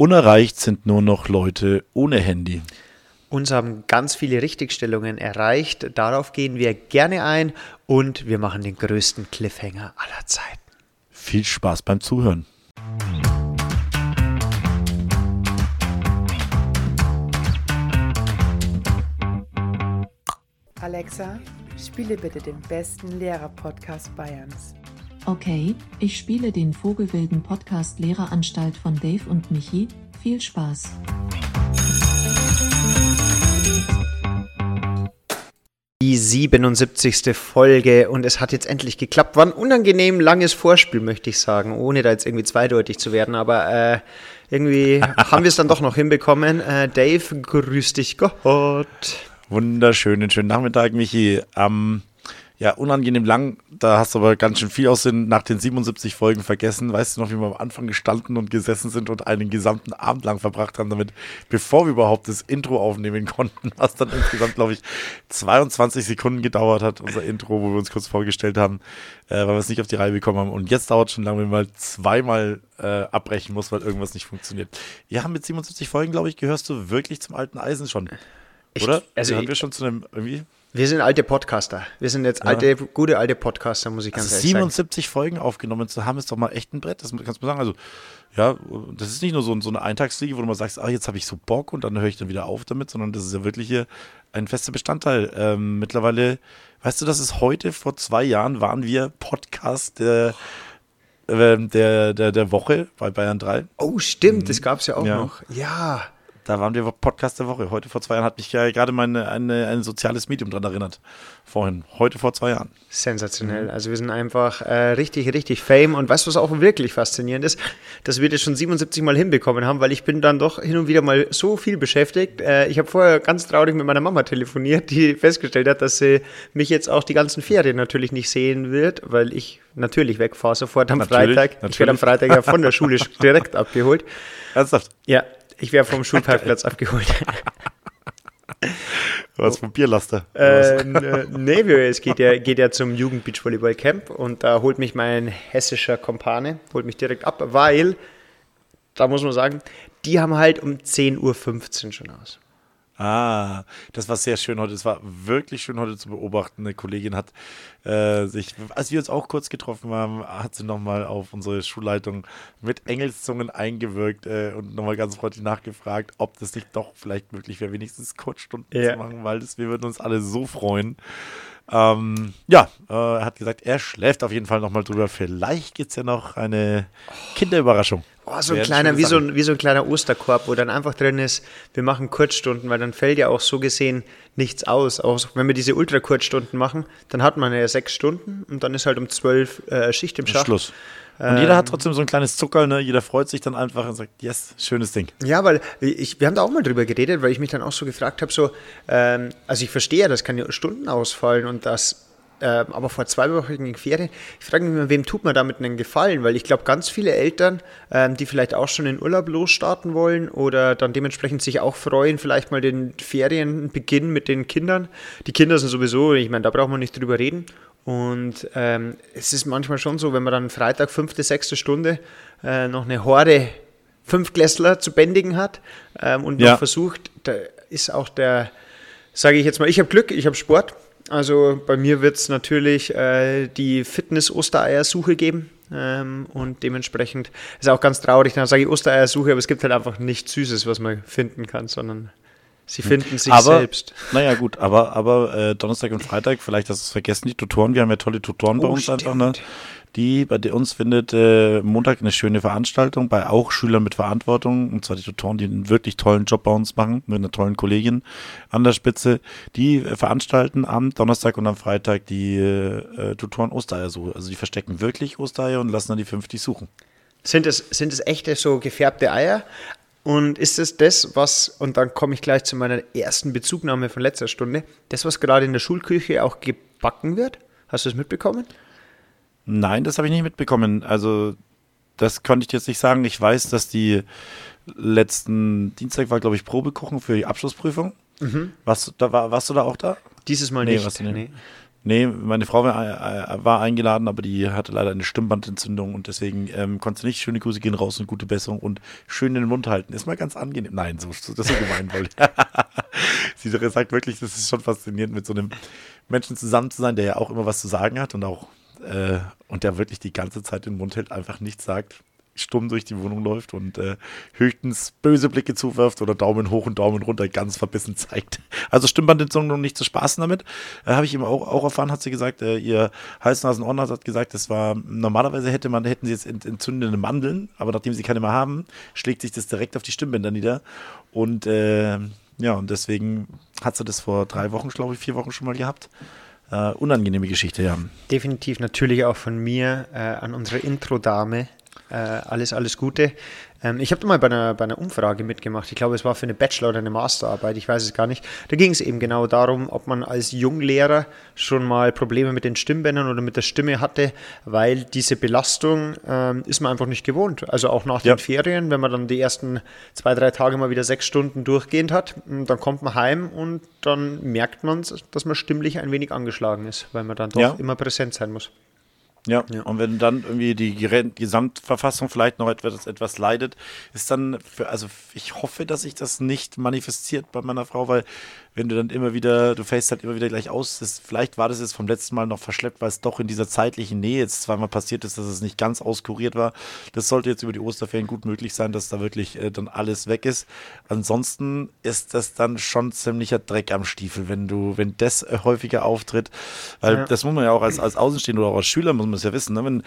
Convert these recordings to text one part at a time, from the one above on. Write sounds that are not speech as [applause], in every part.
Unerreicht sind nur noch Leute ohne Handy. Uns haben ganz viele Richtigstellungen erreicht. Darauf gehen wir gerne ein und wir machen den größten Cliffhanger aller Zeiten. Viel Spaß beim Zuhören. Alexa, spiele bitte den besten Lehrer-Podcast Bayerns. Okay, ich spiele den Vogelwilden Podcast Lehreranstalt von Dave und Michi. Viel Spaß. Die 77. Folge und es hat jetzt endlich geklappt. War ein unangenehm langes Vorspiel, möchte ich sagen, ohne da jetzt irgendwie zweideutig zu werden, aber äh, irgendwie [laughs] haben wir es dann doch noch hinbekommen. Äh, Dave, grüß dich Gott. Wunderschönen schönen Nachmittag, Michi. Ähm, ja, unangenehm lang. Da hast du aber ganz schön viel aus den, nach den 77 Folgen vergessen. Weißt du noch, wie wir am Anfang gestanden und gesessen sind und einen gesamten Abend lang verbracht haben damit, bevor wir überhaupt das Intro aufnehmen konnten, [laughs] was dann insgesamt, glaube ich, 22 Sekunden gedauert hat, unser Intro, wo wir uns kurz vorgestellt haben, äh, weil wir es nicht auf die Reihe bekommen haben. Und jetzt dauert es schon lange, wenn man mal zweimal äh, abbrechen muss, weil irgendwas nicht funktioniert. Ja, mit 77 Folgen, glaube ich, gehörst du wirklich zum alten Eisen schon. Oder? Ich, also Gehören wir schon zu einem irgendwie wir sind alte Podcaster. Wir sind jetzt alte, ja. gute alte Podcaster, muss ich ganz also ehrlich 77 sagen. Folgen aufgenommen zu haben, ist doch mal echt ein Brett. Das kannst du mal sagen. Also, ja, das ist nicht nur so, so eine Eintagsfliege, wo du mal sagst, ah, jetzt habe ich so Bock und dann höre ich dann wieder auf damit, sondern das ist ja wirklich hier ein fester Bestandteil. Ähm, mittlerweile, weißt du, das ist heute, vor zwei Jahren, waren wir Podcast der, äh, der, der, der Woche bei Bayern 3. Oh, stimmt, das gab es ja auch ja. noch. Ja. Da waren wir Podcast der Woche. Heute vor zwei Jahren hat mich ja gerade meine, eine, ein soziales Medium daran erinnert. Vorhin. Heute vor zwei Jahren. Sensationell. Mhm. Also wir sind einfach äh, richtig, richtig fame. Und weißt du, was auch wirklich faszinierend ist? Dass wir das schon 77 Mal hinbekommen haben, weil ich bin dann doch hin und wieder mal so viel beschäftigt. Äh, ich habe vorher ganz traurig mit meiner Mama telefoniert, die festgestellt hat, dass sie mich jetzt auch die ganzen Ferien natürlich nicht sehen wird, weil ich natürlich wegfahre sofort am natürlich, Freitag. Natürlich. Ich werde am Freitag ja von der Schule [laughs] direkt abgeholt. Ernsthaft? Ja, ich wäre vom Schulparkplatz abgeholt. Was vom Bierlaster? Äh, nee, es geht ja, geht ja zum Jugend-Beachvolleyball-Camp und da holt mich mein hessischer Kompane, holt mich direkt ab, weil, da muss man sagen, die haben halt um 10.15 Uhr schon aus. Ah, das war sehr schön heute. Es war wirklich schön heute zu beobachten. Eine Kollegin hat äh, sich, als wir uns auch kurz getroffen haben, hat sie nochmal auf unsere Schulleitung mit Engelszungen eingewirkt äh, und nochmal ganz freundlich nachgefragt, ob das nicht doch vielleicht möglich wäre, wenigstens Kurzstunden ja. zu machen, weil das, wir würden uns alle so freuen. Ähm, ja, äh, er hat gesagt, er schläft auf jeden Fall nochmal drüber. Vielleicht gibt es ja noch eine Kinderüberraschung. Oh, so ein kleiner, wie so ein, wie so ein kleiner Osterkorb, wo dann einfach drin ist, wir machen Kurzstunden, weil dann fällt ja auch so gesehen nichts aus. Auch wenn wir diese Ultra-Kurzstunden machen, dann hat man ja sechs Stunden und dann ist halt um zwölf äh, Schicht im Schacht. Schluss. Und jeder hat ähm, trotzdem so ein kleines Zuckerl, ne? Jeder freut sich dann einfach und sagt, yes, schönes Ding. Ja, weil ich, wir haben da auch mal drüber geredet, weil ich mich dann auch so gefragt habe, so, ähm, also ich verstehe das kann ja Stunden ausfallen und das äh, aber vor zweiwöchigen Ferien, ich frage mich mal, wem tut man damit einen Gefallen? Weil ich glaube, ganz viele Eltern, ähm, die vielleicht auch schon in Urlaub losstarten wollen oder dann dementsprechend sich auch freuen, vielleicht mal den Ferienbeginn mit den Kindern. Die Kinder sind sowieso, ich meine, da braucht man nicht drüber reden. Und ähm, es ist manchmal schon so, wenn man dann Freitag, fünfte, sechste Stunde äh, noch eine Horde Fünfklässler zu bändigen hat ähm, und ja. noch versucht, da ist auch der, sage ich jetzt mal, ich habe Glück, ich habe Sport, also bei mir wird es natürlich äh, die Fitness-Ostereiersuche geben. Ähm, und dementsprechend ist auch ganz traurig, dann sage ich Ostereiersuche, aber es gibt halt einfach nichts Süßes, was man finden kann, sondern sie finden sich aber, selbst. Naja, gut, aber, aber äh, Donnerstag und Freitag, vielleicht hast du es vergessen, die Tutoren, wir haben ja tolle Tutoren oh, bei uns stimmt. einfach, ne? die bei uns findet äh, Montag eine schöne Veranstaltung bei auch Schülern mit Verantwortung, und zwar die Tutoren, die einen wirklich tollen Job bei uns machen, mit einer tollen Kollegin an der Spitze. Die äh, veranstalten am Donnerstag und am Freitag die äh, Tutoren Ostereiersuche. Also die verstecken wirklich Ostereier und lassen dann die 50 suchen. Sind es, sind es echte so gefärbte Eier? Und ist es das, was, und dann komme ich gleich zu meiner ersten Bezugnahme von letzter Stunde, das, was gerade in der Schulküche auch gebacken wird? Hast du es mitbekommen? Nein, das habe ich nicht mitbekommen. Also, das konnte ich jetzt nicht sagen. Ich weiß, dass die letzten Dienstag war, glaube ich, Probekochen für die Abschlussprüfung. Mhm. Warst, du da, war, warst du da auch da? Dieses Mal nee, nicht. Nee. Nee, meine Frau war, äh, war, eingeladen, aber die hatte leider eine Stimmbandentzündung und deswegen ähm, konnte sie nicht. Schöne Grüße gehen raus und gute Besserung und schön den Mund halten. Ist mal ganz angenehm. Nein, so, so das so gemein, weil [laughs] sie sagt wirklich, das ist schon faszinierend, mit so einem Menschen zusammen zu sein, der ja auch immer was zu sagen hat und auch äh, und der wirklich die ganze Zeit den Mund hält, einfach nichts sagt stumm durch die Wohnung läuft und äh, höchstens böse Blicke zuwirft oder Daumen hoch und Daumen runter ganz verbissen zeigt. [laughs] Also Stimmbandentzündung nicht zu spaßen damit. Äh, Habe ich ihm auch, auch erfahren, hat sie gesagt. Äh, ihr Hals-Nasen-Ohrenarzt hat gesagt, das war normalerweise hätte man, hätten sie jetzt entzündende Mandeln, aber nachdem sie keine mehr haben, schlägt sich das direkt auf die Stimmbänder nieder. Und äh, ja, und deswegen hat sie das vor drei Wochen, glaube ich, vier Wochen schon mal gehabt. Uh, unangenehme Geschichte, ja. Definitiv natürlich auch von mir äh, an unsere Intro-Dame, äh, alles, alles Gute. Ähm, ich habe da mal bei einer, bei einer Umfrage mitgemacht. Ich glaube, es war für eine Bachelor- oder eine Masterarbeit, ich weiß es gar nicht. Da ging es eben genau darum, ob man als Junglehrer schon mal Probleme mit den Stimmbändern oder mit der Stimme hatte, weil diese Belastung ähm, ist man einfach nicht gewohnt. Also auch nach ja. den Ferien, wenn man dann die ersten zwei, drei Tage mal wieder sechs Stunden durchgehend hat, dann kommt man heim und dann merkt man, dass man stimmlich ein wenig angeschlagen ist, weil man dann doch ja. immer präsent sein muss. Ja. ja. und wenn dann irgendwie die Gesamtverfassung vielleicht noch etwas, etwas leidet, ist dann, für, also ich hoffe, dass sich das nicht manifestiert bei meiner Frau, weil wenn du dann immer wieder, du fällst halt immer wieder gleich aus, das, vielleicht war das jetzt vom letzten Mal noch verschleppt, weil es doch in dieser zeitlichen Nähe jetzt zweimal passiert ist, dass es nicht ganz auskuriert war. Das sollte jetzt über die Osterferien gut möglich sein, dass da wirklich äh, dann alles weg ist. Ansonsten ist das dann schon ziemlicher Dreck am Stiefel, wenn du, wenn das häufiger auftritt, weil ja. das muss man ja auch als, als Außenstehender oder auch als Schüler muss man es ja wissen, ne? wenn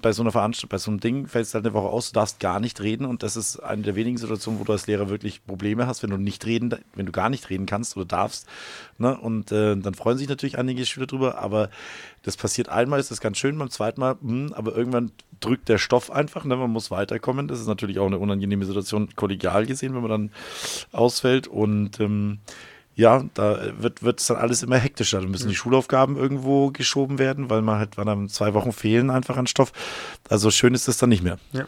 bei so einer Veranstaltung, bei so einem Ding fällt es halt eine Woche aus, du darfst gar nicht reden und das ist eine der wenigen Situationen, wo du als Lehrer wirklich Probleme hast, wenn du nicht reden, wenn du gar nicht reden kannst oder darfst. Ne? Und äh, dann freuen sich natürlich einige Schüler drüber, aber das passiert einmal, ist das ganz schön, beim zweiten Mal, mh, hm, aber irgendwann drückt der Stoff einfach, ne? man muss weiterkommen. Das ist natürlich auch eine unangenehme Situation, kollegial gesehen, wenn man dann ausfällt und ähm, ja, da wird es dann alles immer hektischer. Da müssen die Schulaufgaben irgendwo geschoben werden, weil man halt, weil dann zwei Wochen fehlen einfach an Stoff. Also schön ist das dann nicht mehr. Ja.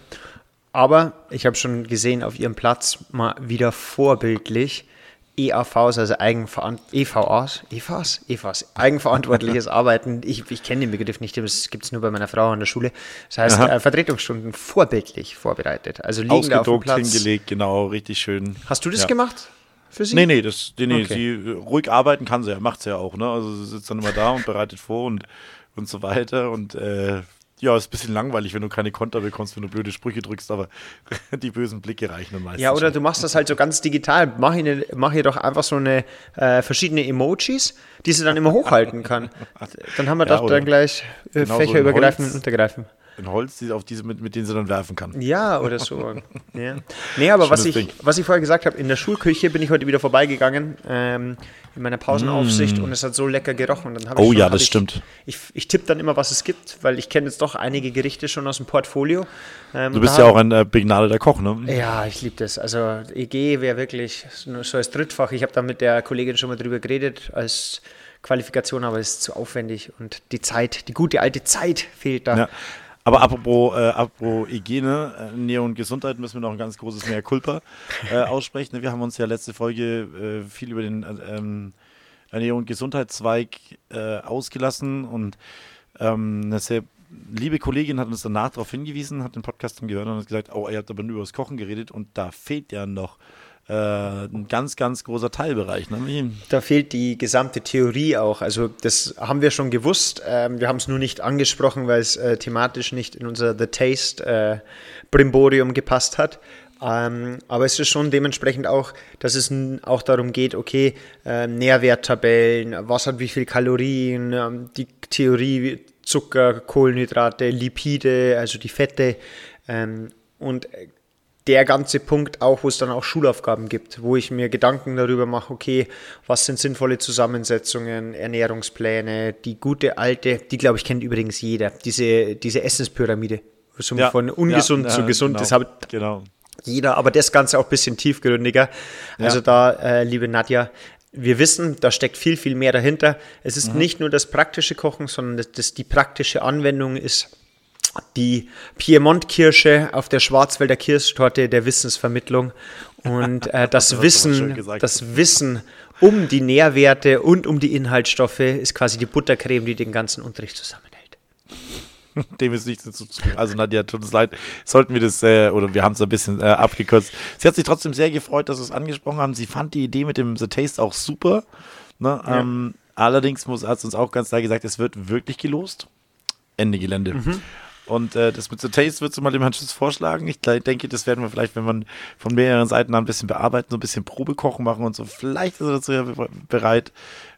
Aber ich habe schon gesehen auf ihrem Platz mal wieder vorbildlich EAVs, also Eigenveran EVAs, EVAs, EVAs, eigenverantwortliches [laughs] Arbeiten. Ich, ich kenne den Begriff nicht, das gibt es nur bei meiner Frau an der Schule. Das heißt, äh, Vertretungsstunden vorbildlich vorbereitet. Also liegen Ausgedruckt, auf dem Platz. hingelegt, genau, richtig schön. Hast du das ja. gemacht? Für sie? Nee, nee, das, nee, nee okay. sie ruhig arbeiten kann sie ja, macht sie ja auch, ne? Also sie sitzt dann immer da und bereitet vor und, und so weiter und äh, ja, ist ein bisschen langweilig, wenn du keine Konter bekommst, wenn du blöde Sprüche drückst, aber [laughs] die bösen Blicke reichen dann meistens. Ja, oder schon. du machst das halt so ganz digital. Mach ihr, mach ihr doch einfach so eine äh, verschiedene Emojis, die sie dann immer hochhalten kann. [laughs] Dann haben wir ja, doch dann gleich äh, genau fächerübergreifend so und untergreifend ein Holz, auf diese, mit, mit denen sie dann werfen kann. Ja, oder so. [laughs] ja. Nee, aber was ich, was ich vorher gesagt habe, in der Schulküche bin ich heute wieder vorbeigegangen, ähm, in meiner Pausenaufsicht mm. und es hat so lecker gerochen. Dann oh schon, ja, das ich, stimmt. Ich, ich tippe dann immer, was es gibt, weil ich kenne jetzt doch einige Gerichte schon aus dem Portfolio. Ähm, du bist ja auch ein äh, begnadeter Koch, ne? Ja, ich liebe das. Also EG wäre wirklich so als Drittfach. Ich habe da mit der Kollegin schon mal drüber geredet, als Qualifikation, aber es ist zu aufwendig und die Zeit, die gute alte Zeit fehlt da. Ja. Aber apropos, äh, apropos Hygiene, Ernährung und Gesundheit müssen wir noch ein ganz großes Mehr Kulpa äh, [laughs] aussprechen. Wir haben uns ja letzte Folge äh, viel über den ähm, Ernährung und Gesundheitszweig äh, ausgelassen und ähm, eine sehr liebe Kollegin hat uns danach darauf hingewiesen, hat den Podcast dann gehört und hat gesagt, oh, ihr habt aber nur über das Kochen geredet und da fehlt ja noch äh, ein ganz, ganz großer Teilbereich. Ne? Da fehlt die gesamte Theorie auch. Also das haben wir schon gewusst. Ähm, wir haben es nur nicht angesprochen, weil es äh, thematisch nicht in unser The Taste äh, Brimborium gepasst hat. Ähm, aber es ist schon dementsprechend auch, dass es auch darum geht, okay, äh, Nährwerttabellen, was hat wie viel Kalorien, ähm, die Theorie Zucker, Kohlenhydrate, Lipide, also die Fette. Ähm, und der ganze Punkt auch, wo es dann auch Schulaufgaben gibt, wo ich mir Gedanken darüber mache, okay, was sind sinnvolle Zusammensetzungen, Ernährungspläne, die gute alte, die glaube ich kennt übrigens jeder, diese, diese Essenspyramide, so ja, von ungesund ja, zu gesund, genau, das hat genau. jeder, aber das Ganze auch ein bisschen tiefgründiger. Also da, äh, liebe Nadja, wir wissen, da steckt viel, viel mehr dahinter. Es ist mhm. nicht nur das praktische Kochen, sondern das, das, die praktische Anwendung ist die Piemont-Kirsche auf der Schwarzwälder Kirschtorte der Wissensvermittlung und äh, [laughs] das, schön Wissen, das Wissen um die Nährwerte und um die Inhaltsstoffe ist quasi die Buttercreme, die den ganzen Unterricht zusammenhält. [laughs] Dem ist nichts hinzuzufügen. Also Nadja, tut uns leid, sollten wir das, äh, oder wir haben es ein bisschen äh, abgekürzt. Sie hat sich trotzdem sehr gefreut, dass wir es angesprochen haben. Sie fand die Idee mit dem The Taste auch super. Ne? Ja. Ähm, allerdings muss, hat sie uns auch ganz klar gesagt, es wird wirklich gelost. Ende Gelände. Mhm. Und äh, das mit The Taste würdest du mal dem Herrn Schuss vorschlagen. Ich denke, das werden wir vielleicht, wenn man von mehreren Seiten ein bisschen bearbeiten, so ein bisschen Probekochen machen und so. Vielleicht ist er dazu ja be- bereit.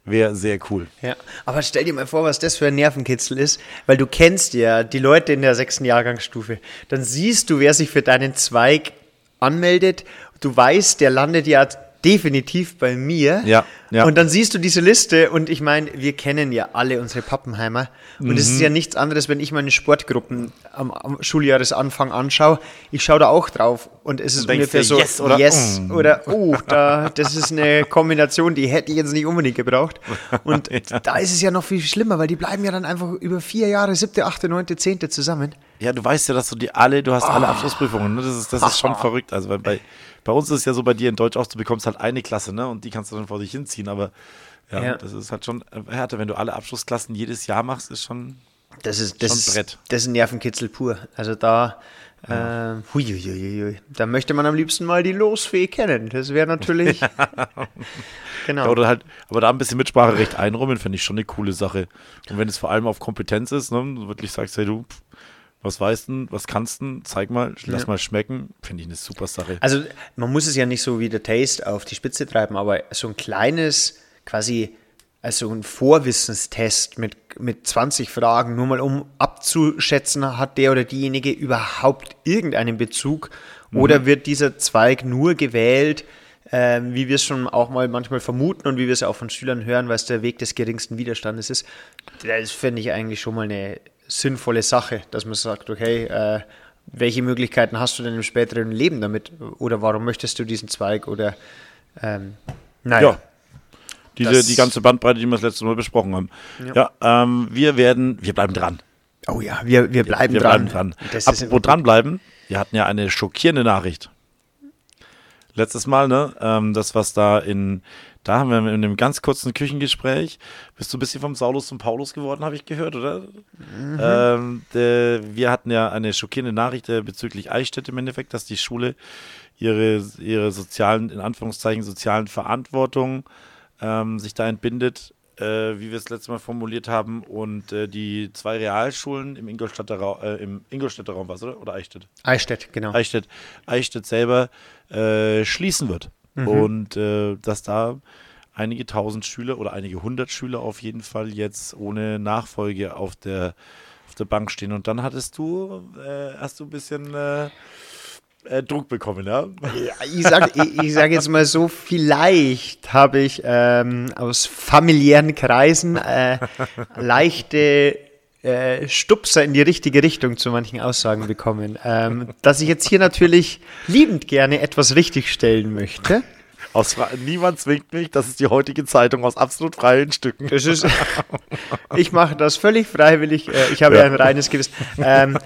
Wäre sehr cool. Ja, aber stell dir mal vor, was das für ein Nervenkitzel ist, weil du kennst ja die Leute in der sechsten Jahrgangsstufe. Dann siehst du, wer sich für deinen Zweig anmeldet. Du weißt, der landet ja definitiv bei mir. Ja, ja. Und dann siehst du diese Liste und ich meine, wir kennen ja alle unsere Pappenheimer. Und es Mhm. ist ja nichts anderes, wenn ich meine Sportgruppen am, am Schuljahresanfang anschaue. Ich schaue da auch drauf und es ist denkst ungefähr dir, so, yes oder yes mm. oder oh, da, das ist eine Kombination, die hätte ich jetzt nicht unbedingt gebraucht. Und [laughs] da ist es ja noch viel schlimmer, weil die bleiben ja dann einfach über vier Jahre, siebte, achte, neunte, zehnte zusammen. Ja, du weißt ja, dass du die alle, du hast alle Ah. Abschlussprüfungen. Ne? Das ist, das ist [laughs] schon verrückt. Also bei, bei, uns ist es ja so, bei dir in Deutsch auch, du bekommst halt eine Klasse, ne? Und die kannst du dann vor dich hinziehen. Aber ja, Ja. das ist halt schon äh, härter. Wenn du alle Abschlussklassen jedes Jahr machst, ist schon. Das ist, das Schon ist, Brett. das ist ein Nervenkitzel pur. Also da, äh, huiuiuiui, da möchte man am liebsten mal die Losfee kennen. Das wäre natürlich, [laughs] [laughs] genau. Ja, oder halt, aber da ein bisschen Mitspracherecht einräumen, finde ich schon eine coole Sache. Und wenn es vor allem auf Kompetenz ist, ne, du wirklich sagst, hey du, pff, was weißt du, was kannst du, zeig mal, lass Ja. mal schmecken, finde ich eine super Sache. Also man muss es ja nicht so wie der Taste auf die Spitze treiben, aber so ein kleines, quasi, also ein Vorwissenstest mit, mit 20 Fragen, nur mal um abzuschätzen, hat der oder diejenige überhaupt irgendeinen Bezug oder wird dieser Zweig nur gewählt, ähm, wie wir es schon auch mal manchmal vermuten und wie wir es auch von Schülern hören, weil es der Weg des geringsten Widerstandes ist. Das finde ich eigentlich schon mal eine sinnvolle Sache, dass man sagt, okay, äh, welche Möglichkeiten hast du denn im späteren Leben damit? Oder warum möchtest du diesen Zweig? Oder ähm, naja. Ja. Diese, die ganze Bandbreite, die wir das letzte Mal besprochen haben. Ja, ähm, wir werden, wir bleiben dran. Oh ja, wir, wir bleiben wir dran. bleiben dran. Das Apropos dranbleiben, wir hatten ja eine schockierende Nachricht. Letztes Mal, ne? Ähm, das, was da in, da haben wir in einem ganz kurzen Küchengespräch, bist du ein bisschen vom Saulus zum Paulus geworden, habe ich gehört, oder? Ähm, der, wir hatten ja eine schockierende Nachricht äh, bezüglich Eichstätt im Endeffekt, dass die Schule ihre, ihre sozialen, in Anführungszeichen, sozialen Verantwortung ähm, sich da entbindet, äh, wie wir es letztes Mal formuliert haben, und äh, die zwei Realschulen im Ingolstädter, Raum, äh, im Ingolstädter Raum was, oder? Oder Eichstätt? Eichstätt, genau. Eichstätt, Eichstätt selber äh, schließen wird. Und äh, dass da einige tausend Schüler oder einige hundert Schüler auf jeden Fall jetzt ohne Nachfolge auf der, auf der Bank stehen. Und dann hattest du, äh, hast du ein bisschen äh, Druck bekommen, ja? Ja, ich sage ich, ich sag jetzt mal so, vielleicht habe ich ähm, aus familiären Kreisen äh, leichte äh, Stupser in die richtige Richtung zu manchen Aussagen bekommen. Ähm, dass ich jetzt hier natürlich liebend gerne etwas richtigstellen möchte. Aus Niemand zwingt mich, das ist die heutige Zeitung aus absolut freien Stücken. Ist, ich mache das völlig freiwillig. äh, Ich habe Ja. ein reines Gewissen. Ähm,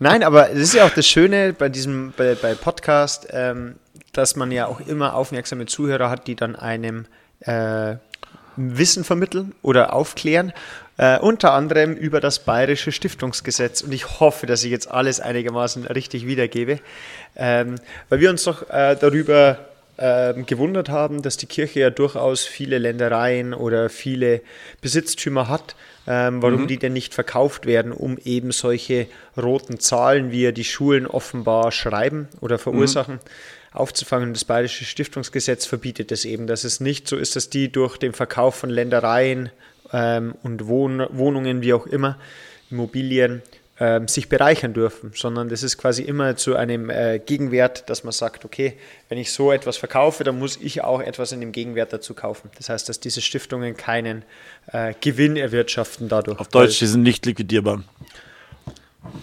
nein, aber das ist ja auch das Schöne bei diesem bei, bei Podcast, ähm, dass man ja auch immer aufmerksame Zuhörer hat, die dann einem äh, Wissen vermitteln oder aufklären. Äh, unter anderem über das Bayerische Stiftungsgesetz. Und ich hoffe, dass ich jetzt alles einigermaßen richtig wiedergebe. Ähm, weil wir uns doch äh, darüber ähm, gewundert haben, dass die Kirche ja durchaus viele Ländereien oder viele Besitztümer hat, ähm, warum die denn nicht verkauft werden, um eben solche roten Zahlen, wie ja die Schulen offenbar schreiben oder verursachen, aufzufangen. Das Bayerische Stiftungsgesetz verbietet es eben, dass es nicht so ist, dass die durch den Verkauf von Ländereien ähm, und Wohn Wohnungen, wie auch immer, Immobilien, ähm, sich bereichern dürfen, sondern das ist quasi immer zu einem äh, Gegenwert, dass man sagt, okay, wenn ich so etwas verkaufe, dann muss ich auch etwas in dem Gegenwert dazu kaufen. Das heißt, dass diese Stiftungen keinen äh, Gewinn erwirtschaften dadurch. Auf Deutsch, die sind nicht liquidierbar.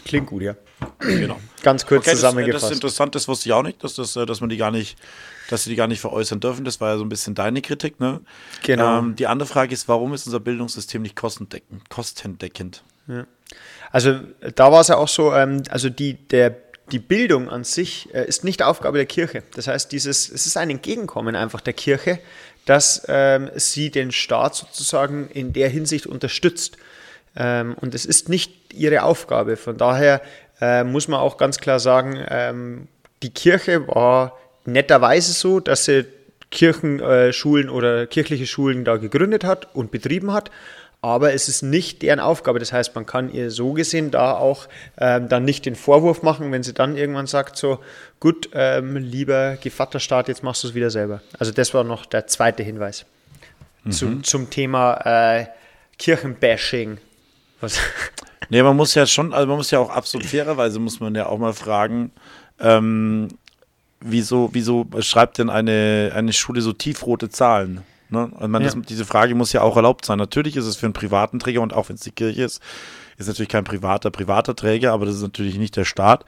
Klingt gut, ja. Genau. Ganz kurz Okay, das, zusammengefasst. das ist interessant, das wusste ich auch nicht, dass, das, äh, dass man die gar nicht, dass sie die gar nicht veräußern dürfen. Das war ja so ein bisschen deine Kritik, ne? Genau. Ähm, die andere Frage ist, warum ist unser Bildungssystem nicht kostendeckend? kostendeckend? Also da war es ja auch so, ähm, also die, der, die Bildung an sich äh, ist nicht Aufgabe der Kirche. Das heißt, dieses, es ist ein Entgegenkommen einfach der Kirche, dass ähm, sie den Staat sozusagen in der Hinsicht unterstützt. Ähm, und es ist nicht ihre Aufgabe. Von daher äh, muss man auch ganz klar sagen, ähm, die Kirche war netterweise so, dass sie Kirchenschulen äh, oder kirchliche Schulen da gegründet hat und betrieben hat aber es ist nicht deren Aufgabe. Das heißt, man kann ihr so gesehen da auch ähm, dann nicht den Vorwurf machen, wenn sie dann irgendwann sagt, so, gut, ähm, lieber Gevatterstaat, jetzt machst du es wieder selber. Also das war noch der zweite Hinweis mhm. zum, zum Thema äh, Kirchenbashing. Was? [laughs] Nee, man muss ja schon, also man muss ja auch absolut fairerweise, muss man ja auch mal fragen, ähm, wieso, wieso schreibt denn eine, eine Schule so tiefrote Zahlen? Ne? Also man, ja. das, diese Frage muss ja auch erlaubt sein. Natürlich ist es für einen privaten Träger und auch wenn es die Kirche ist, ist natürlich kein privater, privater Träger, aber das ist natürlich nicht der Staat.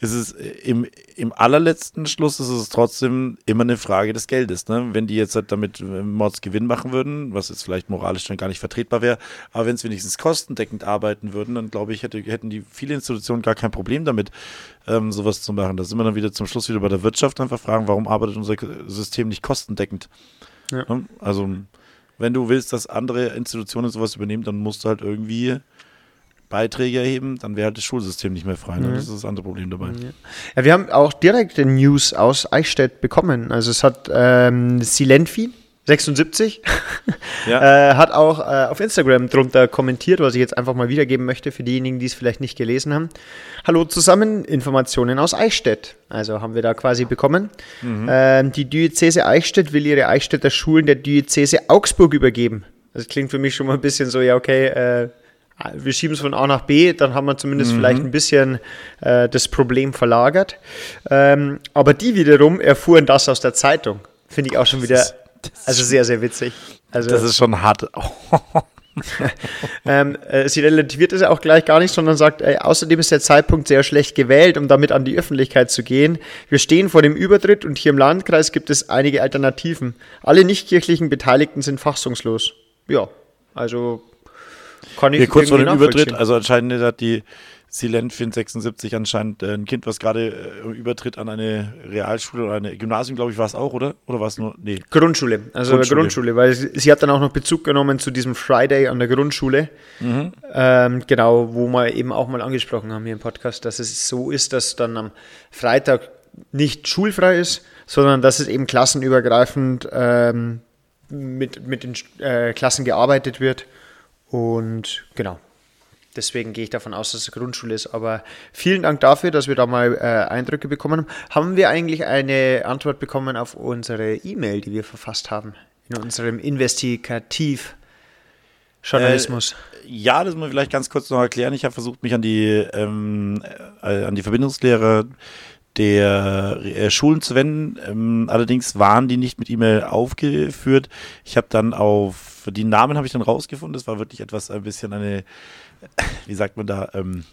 Ist es im, im allerletzten Schluss ist es trotzdem immer eine Frage des Geldes. Ne? Wenn die jetzt halt damit äh, Mordsgewinn machen würden, was jetzt vielleicht moralisch dann gar nicht vertretbar wäre, aber wenn es wenigstens kostendeckend arbeiten würden, dann glaube ich, hätte, hätten die viele Institutionen gar kein Problem damit, ähm, sowas zu machen. Da sind wir dann wieder zum Schluss wieder bei der Wirtschaft einfach fragen, warum arbeitet unser System nicht kostendeckend? Ja. Ne? Also, wenn du willst, dass andere Institutionen sowas übernehmen, dann musst du halt irgendwie Beiträge erheben, dann wäre halt das Schulsystem nicht mehr frei. Ne? Das ist das andere Problem dabei. Ja. ja. wir haben auch direkte News aus Eichstätt bekommen. Also es hat ähm, Silenfi, 76, [laughs] ja. äh, hat auch äh, auf Instagram drunter kommentiert, was ich jetzt einfach mal wiedergeben möchte für diejenigen, die es vielleicht nicht gelesen haben. Hallo zusammen, Informationen aus Eichstätt. Also haben wir da quasi bekommen. Mhm. Ähm, die Diözese Eichstätt will ihre Eichstätter Schulen der Diözese Augsburg übergeben. Das klingt für mich schon mal ein bisschen so, ja, okay, äh, wir schieben es von A nach B, dann haben wir zumindest mhm. vielleicht ein bisschen äh, das Problem verlagert. Ähm, aber die wiederum erfuhren das aus der Zeitung. Finde ich auch schon wieder also sehr, sehr witzig. Also, das ist schon hart. [laughs] ähm, äh, sie relativiert es ja auch gleich gar nicht, sondern sagt, ey, außerdem ist der Zeitpunkt sehr schlecht gewählt, um damit an die Öffentlichkeit zu gehen. Wir stehen vor dem Übertritt und hier im Landkreis gibt es einige Alternativen. Alle nichtkirchlichen Beteiligten sind fassungslos. Ja, also kann ich. Hier kurz vor dem Übertritt, also anscheinend hat die Silent Fin 76 anscheinend äh, ein Kind, was gerade äh, übertritt an eine Realschule oder eine Gymnasium, glaube ich, war es auch, oder? Oder war es nur? Nee. Grundschule, also Grundschule. Grundschule, weil sie, sie, hat dann auch noch Bezug genommen zu diesem Friday an der Grundschule. Mhm. Ähm, genau, wo wir eben auch mal angesprochen haben hier im Podcast, dass es so ist, dass dann am Freitag nicht schulfrei ist, sondern dass es eben klassenübergreifend ähm, mit, mit den äh, Klassen gearbeitet wird. Und genau, Deswegen gehe ich davon aus, dass es Grundschule ist. Aber vielen Dank dafür, dass wir da mal äh, Eindrücke bekommen haben. Haben wir eigentlich eine Antwort bekommen auf unsere E-Mail, die wir verfasst haben? In unserem Investigativ-Journalismus? Äh, ja, das muss ich vielleicht ganz kurz noch erklären. Ich habe versucht, mich an die, ähm, äh, an die Verbindungslehre der äh, Schulen zu wenden. Ähm, allerdings waren die nicht mit E-Mail aufgeführt. Ich habe dann auf die Namen habe ich dann rausgefunden. Das war wirklich etwas ein bisschen eine [laughs] wie sagt man da, ähm,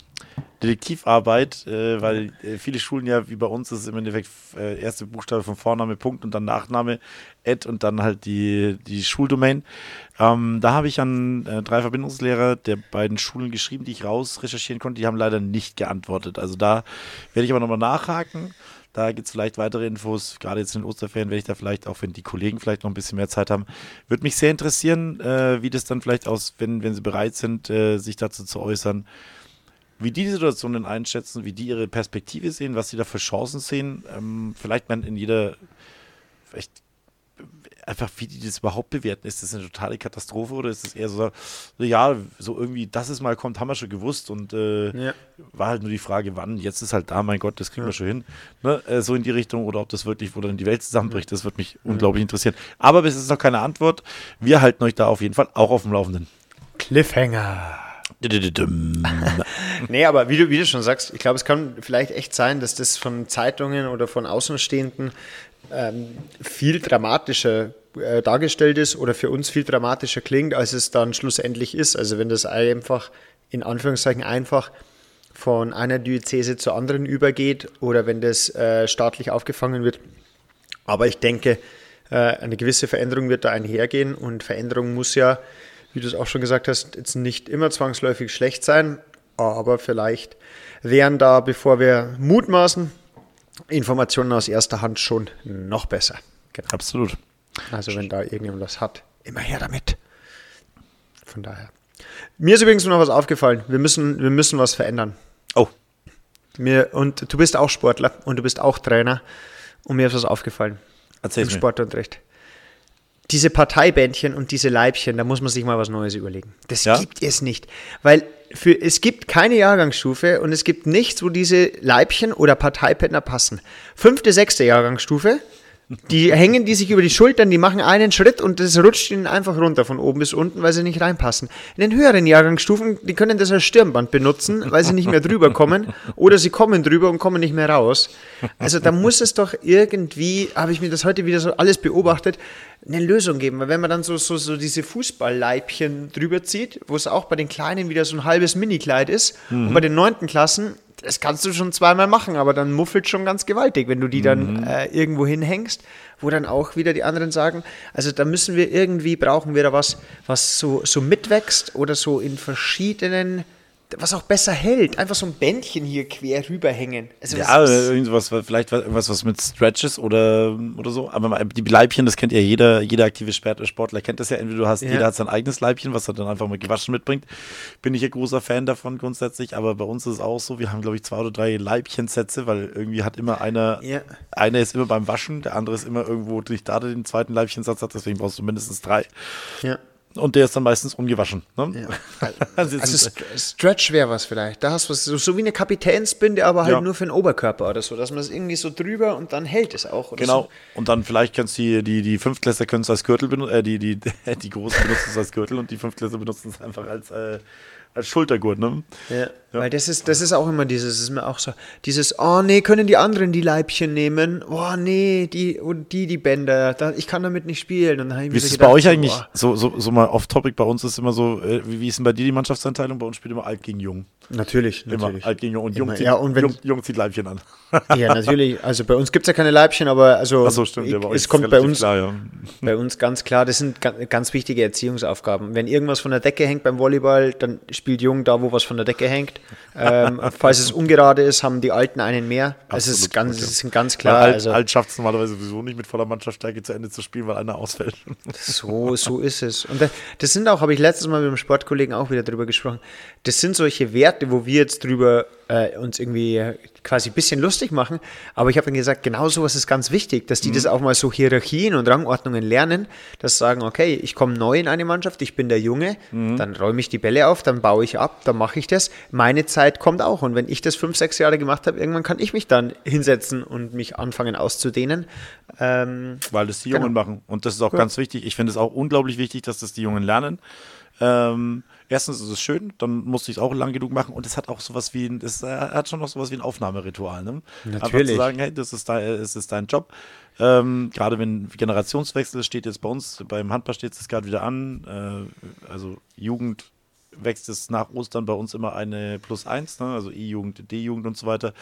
Detektivarbeit, äh, weil äh, viele Schulen ja, wie bei uns, ist im Endeffekt äh, erste Buchstabe von Vorname, Punkt und dann Nachname, Ad und dann halt die, die Schuldomain. Ähm, da habe ich an äh, drei Verbindungslehrer der beiden Schulen geschrieben, die ich raus recherchieren konnte. Die haben leider nicht geantwortet. Also da werde ich aber nochmal nachhaken. Da gibt es vielleicht weitere Infos, gerade jetzt in den Osterferien werde ich da vielleicht, auch wenn die Kollegen vielleicht noch ein bisschen mehr Zeit haben, würde mich sehr interessieren, äh, wie das dann vielleicht aus, wenn, wenn sie bereit sind, äh, sich dazu zu äußern, wie die die Situation denn einschätzen, wie die ihre Perspektive sehen, was sie da für Chancen sehen. Ähm, vielleicht man in jeder, vielleicht einfach, wie die das überhaupt bewerten. Ist das eine totale Katastrophe oder ist es eher so, ja, so irgendwie, dass es mal kommt, haben wir schon gewusst und äh, ja. war halt nur die Frage, wann. Jetzt ist halt da, mein Gott, das kriegen ja. wir schon hin. Ne? Äh, so in die Richtung oder ob das wirklich, wo dann die Welt zusammenbricht, das wird mich ja. unglaublich interessieren. Aber bis jetzt ist noch keine Antwort. Wir halten euch da auf jeden Fall auch auf dem Laufenden. Cliffhanger. [laughs] nee, aber wie du, wie du schon sagst, ich glaube, es kann vielleicht echt sein, dass das von Zeitungen oder von Außenstehenden ähm, viel dramatischer äh, dargestellt ist oder für uns viel dramatischer klingt, als es dann schlussendlich ist. Also wenn das einfach in Anführungszeichen einfach von einer Diözese zur anderen übergeht oder wenn das äh, staatlich aufgefangen wird. Aber ich denke, äh, eine gewisse Veränderung wird da einhergehen und Veränderung muss ja, wie du es auch schon gesagt hast, jetzt nicht immer zwangsläufig schlecht sein, Aber vielleicht wären da, bevor wir mutmaßen, Informationen aus erster Hand schon noch besser. Genau. Absolut. Also wenn da irgendjemand was hat, immer her damit. Von daher. Mir ist übrigens noch was aufgefallen. Wir müssen, wir müssen was verändern. Oh. Mir, und du bist auch Sportler und du bist auch Trainer. Und mir ist was aufgefallen. Erzähl Im Sportunterricht. Diese Parteibändchen und diese Leibchen, da muss man sich mal was Neues überlegen. Das ja? gibt es nicht. Weil für, es gibt keine Jahrgangsstufe und es gibt nichts, wo diese Leibchen oder Parteibänder passen. Fünfte, sechste Jahrgangsstufe, die hängen die sich über die Schultern, die machen einen Schritt und das rutscht ihnen einfach runter von oben bis unten, weil sie nicht reinpassen. In den höheren Jahrgangsstufen, die können das als Stirnband benutzen, weil sie nicht mehr drüber kommen oder sie kommen drüber und kommen nicht mehr raus. Also da muss es doch irgendwie, habe ich mir das heute wieder so alles beobachtet, eine Lösung geben. Weil wenn man dann so, so, so diese Fußballleibchen drüber zieht, wo es auch bei den Kleinen wieder so ein halbes Minikleid ist mhm. und bei den neunten Klassen das kannst du schon zweimal machen, aber dann muffelt schon ganz gewaltig, wenn du die dann mhm. äh, irgendwo hinhängst, wo dann auch wieder die anderen sagen, also da müssen wir irgendwie, brauchen wir da was, was so, so mitwächst oder so in verschiedenen was auch besser hält. Einfach so ein Bändchen hier quer rüberhängen. Also ja, irgendwas, vielleicht irgendwas was mit Stretches oder, oder so. Aber die Leibchen, das kennt ja jeder, jeder aktive Sportler kennt das ja. Entweder du hast, ja. jeder hat sein eigenes Leibchen, was er dann einfach mal gewaschen mitbringt. Bin ich ein großer Fan davon grundsätzlich. Aber bei uns ist es auch so, wir haben, glaube ich, zwei oder drei Leibchensätze, weil irgendwie hat immer einer, ja. einer ist immer beim Waschen, der andere ist immer irgendwo nicht da, der den zweiten Leibchensatz hat. Deswegen brauchst du mindestens drei. Ja. Und der ist dann meistens ungewaschen. Ne? Ja. [laughs] also, also Stretch wäre was vielleicht. Da hast du was, so, so wie eine Kapitänsbinde, aber halt ja. nur für den Oberkörper oder so, dass man es irgendwie so drüber und dann hält es auch. genau. So. Und dann vielleicht kannst du die, die, die Fünftklässler können es als Gürtel benutzen, äh, die, die, [laughs] die Großen benutzen es als Gürtel und die Fünftklässler benutzen es einfach als äh, als Schultergurt, ne? Ja, ja, weil das ist, das ist auch immer dieses, ist mir auch so, dieses, oh nee, können die anderen die Leibchen nehmen? Oh nee, die und die, die Bänder, da, ich kann damit nicht spielen. Und dann wie ist es bei euch eigentlich, so, so, so mal off-topic, bei uns ist immer so, äh, wie, wie ist denn bei dir die Mannschaftsanteilung? Bei uns spielt immer alt gegen jung. Natürlich, immer natürlich. alt gegen jung und jung, zieht, ja, und wenn, jung, jung zieht Leibchen an. [laughs] ja, natürlich, also bei uns gibt es ja keine Leibchen, aber also so, stimmt, ich, ja, es kommt bei uns, klar, ja. bei uns ganz klar, das sind ganz, ganz wichtige Erziehungsaufgaben. Wenn irgendwas von der Decke hängt beim Volleyball, dann spielt Jung da, wo was von der Decke hängt. Ähm, [laughs] falls es ungerade ist, haben die Alten einen mehr. es ist ganz, gut, ja. sind ganz klar. Alt, also, Alt schafft es normalerweise sowieso nicht mit voller Mannschaftsstärke zu Ende zu spielen, weil einer ausfällt. [laughs] So, so ist es. Und das sind auch, habe ich letztes Mal mit dem Sportkollegen auch wieder drüber gesprochen, das sind solche Werte, wo wir jetzt drüber äh, uns irgendwie quasi ein bisschen lustig machen. Aber ich habe dann gesagt, genau sowas ist ganz wichtig, dass die mhm. das auch mal so Hierarchien und Rangordnungen lernen, dass sagen, okay, ich komme neu in eine Mannschaft, ich bin der Junge, mhm. dann räume ich die Bälle auf, dann baue ich ab, dann mache ich das. Meine Zeit kommt auch. Und wenn ich das fünf, sechs Jahre gemacht habe, irgendwann kann ich mich dann hinsetzen und mich anfangen auszudehnen. Ähm, Weil das die Jungen genau. machen. Und das ist auch ja. ganz wichtig. Ich finde es auch unglaublich wichtig, dass das die Jungen lernen. Ähm, erstens ist es schön, dann musste ich es auch lang genug machen und es hat auch sowas wie, es hat schon noch sowas wie ein Aufnahmeritual. Ne? Natürlich. Einfach zu sagen, hey, das ist dein, es ist dein Job. Ähm, gerade wenn Generationswechsel steht jetzt bei uns, beim Handball steht es gerade wieder an, äh, also Jugend wächst es nach Ostern bei uns immer eine plus eins, ne? also E-Jugend, D-Jugend und so weiter,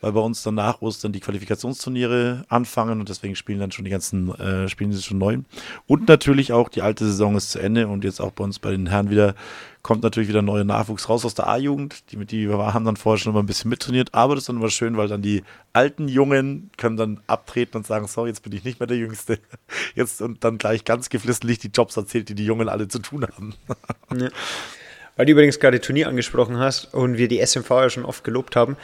weil bei uns dann nach Ostern die Qualifikationsturniere anfangen und deswegen spielen dann schon die ganzen, äh, spielen sie schon neu. Und natürlich auch die alte Saison ist zu Ende und jetzt auch bei uns bei den Herren wieder kommt natürlich wieder neuer Nachwuchs raus aus der A-Jugend. Die, die wir haben dann vorher schon immer ein bisschen mittrainiert, aber das ist dann immer schön, weil dann die alten Jungen können dann abtreten und sagen, so, jetzt bin ich nicht mehr der Jüngste. [laughs] Jetzt und dann gleich ganz geflissentlich die Jobs erzählt, die die Jungen alle zu tun haben. Ja. Weil du übrigens gerade Turnier angesprochen hast und wir die SMV ja schon oft gelobt haben.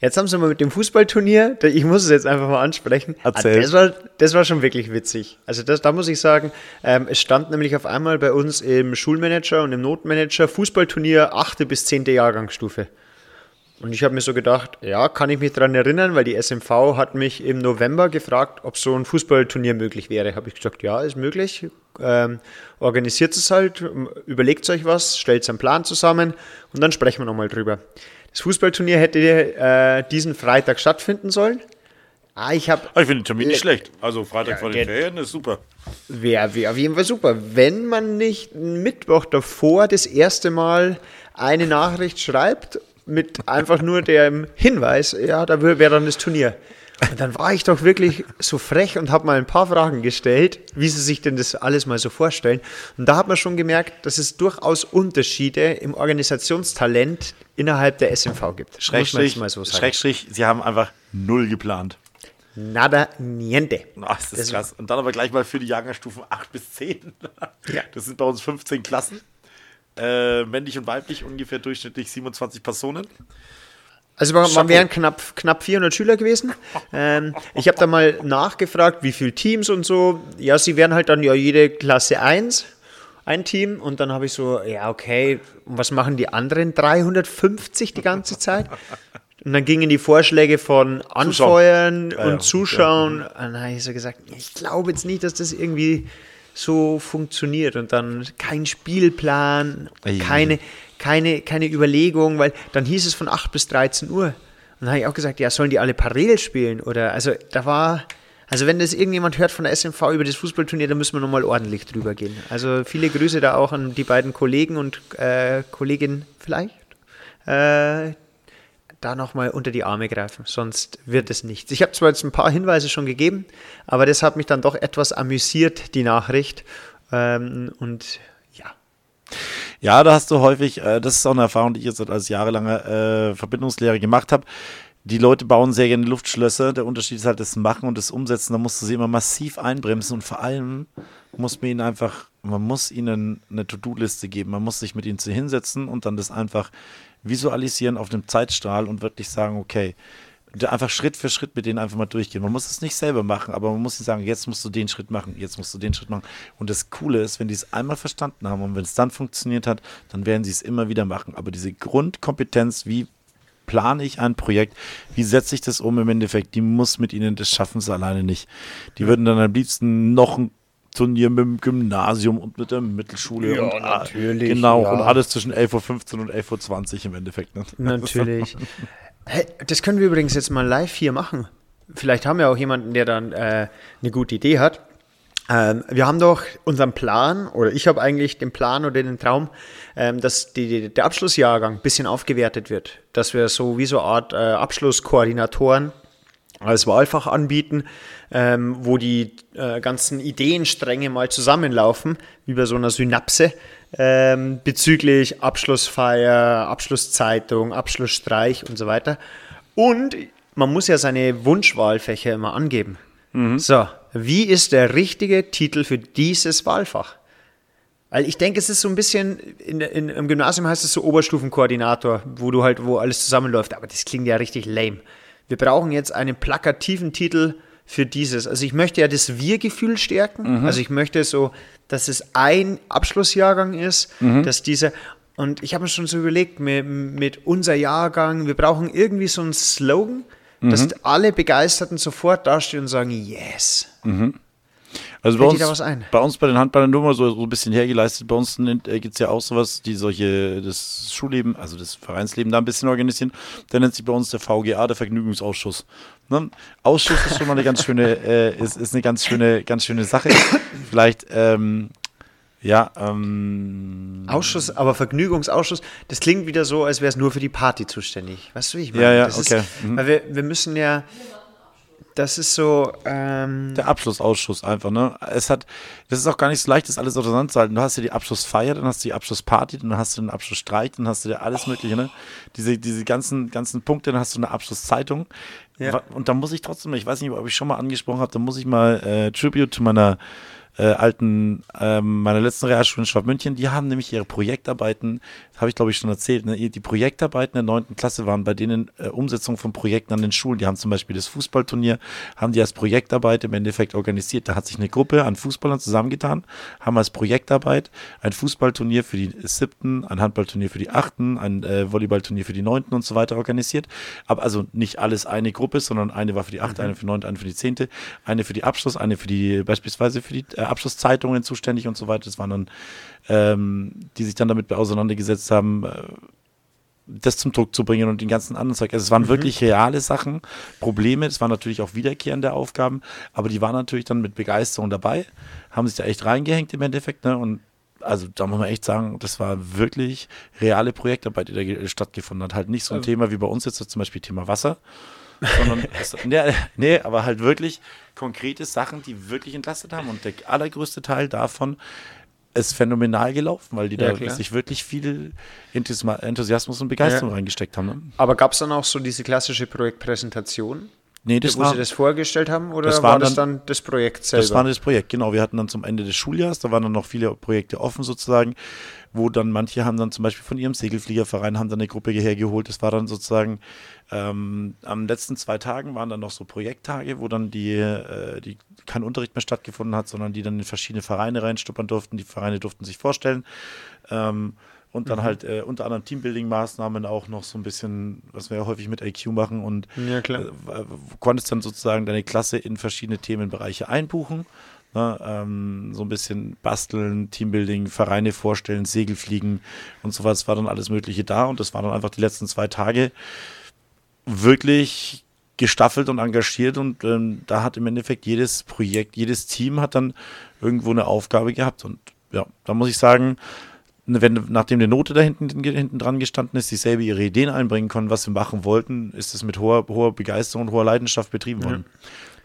Jetzt haben sie mal mit dem Fußballturnier, ich muss es jetzt einfach mal ansprechen. Ah, Erzähl. Das war, das war schon wirklich witzig. Also das, da muss ich sagen, ähm, es stand nämlich auf einmal bei uns im Schulmanager und im Notmanager Fußballturnier 8. bis 10. Jahrgangsstufe. Und ich habe mir so gedacht, ja, kann ich mich daran erinnern, weil die SMV hat mich im November gefragt, ob so ein Fußballturnier möglich wäre. Habe ich gesagt, ja, ist möglich. Ähm, organisiert es halt, überlegt euch was, stellt einen Plan zusammen und dann sprechen wir nochmal drüber. Das Fußballturnier hätte äh, diesen Freitag stattfinden sollen. Ah, ich habe. Ah, ich finde den Termin nicht schlecht. Also Freitag ja, vor den Ferien ist super. Wäre wär auf jeden Fall super. Wenn man nicht Mittwoch davor das erste Mal eine Nachricht schreibt mit einfach nur dem Hinweis, ja, da wäre dann das Turnier. Und dann war ich doch wirklich so frech und habe mal ein paar Fragen gestellt, wie sie sich denn das alles mal so vorstellen. Und da hat man schon gemerkt, dass es durchaus Unterschiede im Organisationstalent innerhalb der SMV gibt. Schrägstrich, so. Schrägstrich, sie haben einfach null geplant. Nada niente. Ach, das ist Das- krass. Und dann aber gleich mal für die Jahrgangsstufen 8 bis 10. [laughs] Ja. Das sind bei uns 15 Klassen. Äh, männlich und weiblich ungefähr durchschnittlich 27 Personen. Also man, man wären knapp, knapp 400 Schüler gewesen. Ähm, ich habe da mal nachgefragt, wie viele Teams und so. Ja, sie wären halt dann ja jede Klasse 1, ein Team. Und dann habe ich so, ja, okay, und was machen die anderen 350 die ganze Zeit? Und dann gingen die Vorschläge von Anfeuern Ja, und ja. Zuschauen. Und dann habe ich so gesagt, ich glaube jetzt nicht, dass das irgendwie so funktioniert. Und dann kein Spielplan, Ei. keine, keine, keine Überlegung, weil dann hieß es von 8 bis 13 Uhr. Und dann habe ich auch gesagt, ja, sollen die alle parallel spielen? Oder, also da war, also wenn das irgendjemand hört von der SMV über das Fußballturnier, dann müssen wir nochmal ordentlich drüber gehen. Also viele Grüße da auch an die beiden Kollegen und äh, Kolleginnen vielleicht. Äh, da nochmal unter die Arme greifen, sonst wird es nichts. Ich habe zwar jetzt ein paar Hinweise schon gegeben, aber das hat mich dann doch etwas amüsiert, die Nachricht. Ähm, und ja, Ja, da hast du häufig, äh, das ist auch eine Erfahrung, die ich jetzt als jahrelanger äh, Verbindungslehrer gemacht habe. Die Leute bauen sehr gerne Luftschlösser. Der Unterschied ist halt das Machen und das Umsetzen. Da musst du sie immer massiv einbremsen und vor allem muss man ihnen einfach, man muss ihnen eine To-Do-Liste geben. Man muss sich mit ihnen zu hinsetzen und dann das einfach visualisieren auf einem Zeitstrahl und wirklich sagen, okay, einfach Schritt für Schritt mit denen einfach mal durchgehen. Man muss es nicht selber machen, aber man muss ihnen sagen, jetzt musst du den Schritt machen, jetzt musst du den Schritt machen. Und das Coole ist, wenn die es einmal verstanden haben und wenn es dann funktioniert hat, dann werden sie es immer wieder machen. Aber diese Grundkompetenz, wie plane ich ein Projekt, wie setze ich das um im Endeffekt, die muss mit ihnen, das schaffen sie alleine nicht. Die würden dann am liebsten noch ein Turnier mit dem Gymnasium und mit der Mittelschule. Ja, und, ah, natürlich, Genau, ja. und alles zwischen 11.15 Uhr und 11.20 Uhr im Endeffekt. Ne? natürlich. [laughs] Hey, das können wir übrigens jetzt mal live hier machen. Vielleicht haben wir auch jemanden, der dann äh, eine gute Idee hat. Ähm, wir haben doch unseren Plan, oder ich habe eigentlich den Plan oder den Traum, ähm, dass die, der Abschlussjahrgang ein bisschen aufgewertet wird. Dass wir so wie so eine Art äh, Abschlusskoordinatoren als Wahlfach anbieten, ähm, wo die äh, ganzen Ideenstränge mal zusammenlaufen, wie bei so einer Synapse, ähm, bezüglich Abschlussfeier, Abschlusszeitung, Abschlussstreich und so weiter. Und man muss ja seine Wunschwahlfächer immer angeben. So, wie ist der richtige Titel für dieses Wahlfach? Weil ich denke, es ist so ein bisschen, in, in, im Gymnasium heißt es so Oberstufenkoordinator, wo du halt, wo alles zusammenläuft, aber das klingt ja richtig lame. Wir brauchen jetzt einen plakativen Titel für dieses. Also ich möchte ja das Wir-Gefühl stärken. Also ich möchte so, dass es ein Abschlussjahrgang ist, dass diese, und ich habe mir schon so überlegt, mit, mit unser Jahrgang, wir brauchen irgendwie so einen Slogan, dass alle Begeisterten sofort dastehen und sagen, yes. Also bei uns, dir da was ein? bei uns bei den Handballern nur mal so, so ein bisschen hergeleistet. Bei uns äh, gibt es ja auch sowas, die solche, das Schulleben, also das Vereinsleben da ein bisschen organisieren. Der nennt sich bei uns der VGA, der Vergnügungsausschuss. Ne? Ausschuss ist schon mal eine ganz schöne, äh, ist, ist eine ganz schöne, ganz schöne Sache. Vielleicht, ähm, ja, ähm, Ausschuss, aber Vergnügungsausschuss, das klingt wieder so, als wäre es nur für die Party zuständig. Weißt du, wie ich meine? Ja, ja, das okay. Ist, Mhm. Weil wir, wir müssen ja, das ist so, ähm, Der Abschlussausschuss einfach, ne? Es hat, das ist auch gar nicht so leicht, das alles auseinanderzuhalten. Du hast ja die Abschlussfeier, dann hast du die Abschlussparty, dann hast du den Abschlussstreich, dann hast du ja alles Mögliche, ne? Diese, diese ganzen, ganzen Punkte, dann hast du eine Abschlusszeitung. Ja. Und da muss ich trotzdem, ich weiß nicht, ob ich schon mal angesprochen habe, da muss ich mal äh, Tribute zu meiner äh, alten, ähm, meiner letzten Realschule in Schwabmünchen, die haben nämlich ihre Projektarbeiten, das habe ich glaube ich schon erzählt, ne? die Projektarbeiten der 9. Klasse waren bei denen äh, Umsetzung von Projekten an den Schulen. Die haben zum Beispiel das Fußballturnier, haben die als Projektarbeit im Endeffekt organisiert. Da hat sich eine Gruppe an Fußballern zusammengetan, haben als Projektarbeit ein Fußballturnier für die siebten, ein Handballturnier für die achten, ein äh, Volleyballturnier für die neunten und so weiter organisiert. Aber also nicht alles eine Gruppe, sondern eine war für die achte, eine für die neunte, eine für die zehnte, eine für die Abschluss, eine für die beispielsweise für die äh, Abschlusszeitungen zuständig und so weiter. Das waren dann, ähm, die sich dann damit auseinandergesetzt haben, äh, das zum Druck zu bringen und den ganzen anderen Zeug. Also es waren wirklich reale Sachen, Probleme, es waren natürlich auch wiederkehrende Aufgaben, aber die waren natürlich dann mit Begeisterung dabei, haben sich da echt reingehängt im Endeffekt, ne? Und also da muss man echt sagen, das war wirklich reale Projektarbeit, die da ge- stattgefunden hat. Halt nicht so ein Thema wie bei uns jetzt, zum Beispiel Thema Wasser, sondern es, nee, nee, aber halt wirklich konkrete Sachen, die wirklich entlastet haben. Und der allergrößte Teil davon ist phänomenal gelaufen, weil die Ja, da klar. sich wirklich viel Enthusiasmus und Begeisterung Ja. reingesteckt haben. Ne? Aber gab es dann auch so diese klassische Projektpräsentation, Nee, das wo war, sie das vorgestellt haben, oder das war waren das dann- dann das Projekt selber? Das war das Projekt, genau. Wir hatten dann zum Ende des Schuljahres, da waren dann noch viele Projekte offen sozusagen, wo dann manche haben dann zum Beispiel von ihrem Segelfliegerverein haben dann eine Gruppe hergeholt. Das war dann sozusagen ähm, am letzten zwei Tagen waren dann noch so Projekttage, wo dann die, äh, die kein Unterricht mehr stattgefunden hat, sondern die dann in verschiedene Vereine reinstuppern durften. Die Vereine durften sich vorstellen. Ähm, und dann halt äh, unter anderem Teambuilding-Maßnahmen auch noch so ein bisschen, was wir ja häufig mit IQ machen und Ja, klar. äh, konntest dann sozusagen deine Klasse in verschiedene Themenbereiche einbuchen. Ne, ähm, so ein bisschen basteln, Teambuilding, Vereine vorstellen, Segelfliegen und so was war dann alles Mögliche da und das waren dann einfach die letzten zwei Tage wirklich gestaffelt und engagiert und ähm, da hat im Endeffekt jedes Projekt, jedes Team hat dann irgendwo eine Aufgabe gehabt und ja, da muss ich sagen, wenn nachdem eine Note da hinten, hinten dran gestanden ist, die selber ihre Ideen einbringen konnten, was sie machen wollten, ist es mit hoher, hoher Begeisterung und hoher Leidenschaft betrieben worden.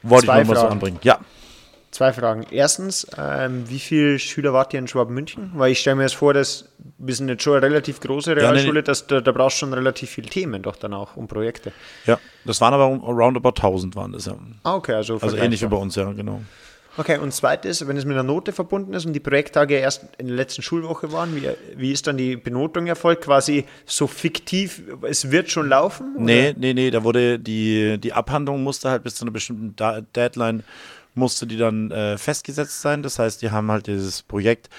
Wollte Zwei ich nochmal so anbringen. Ja, Zwei Fragen. Erstens, ähm, wie viele Schüler wart ihr in Schwaben-München? Weil ich stelle mir jetzt vor, dass wir sind jetzt schon eine relativ große Realschule, nee. dass da, da brauchst du schon relativ viele Themen doch dann auch und Projekte. ja, das waren aber roundabout 1000 waren das ja. Ah, okay, also, Also ähnlich wie bei uns, ja, genau. Okay, und zweites, wenn es mit einer Note verbunden ist und die Projekttage erst in der letzten Schulwoche waren, wie, wie ist dann die Benotung erfolgt? Quasi so fiktiv, es wird schon laufen? oder? Nee, nee, nee, da wurde die, die Abhandlung musste halt bis zu einer bestimmten Deadline musste die dann äh, festgesetzt sein. Das heißt, die haben halt dieses Projekt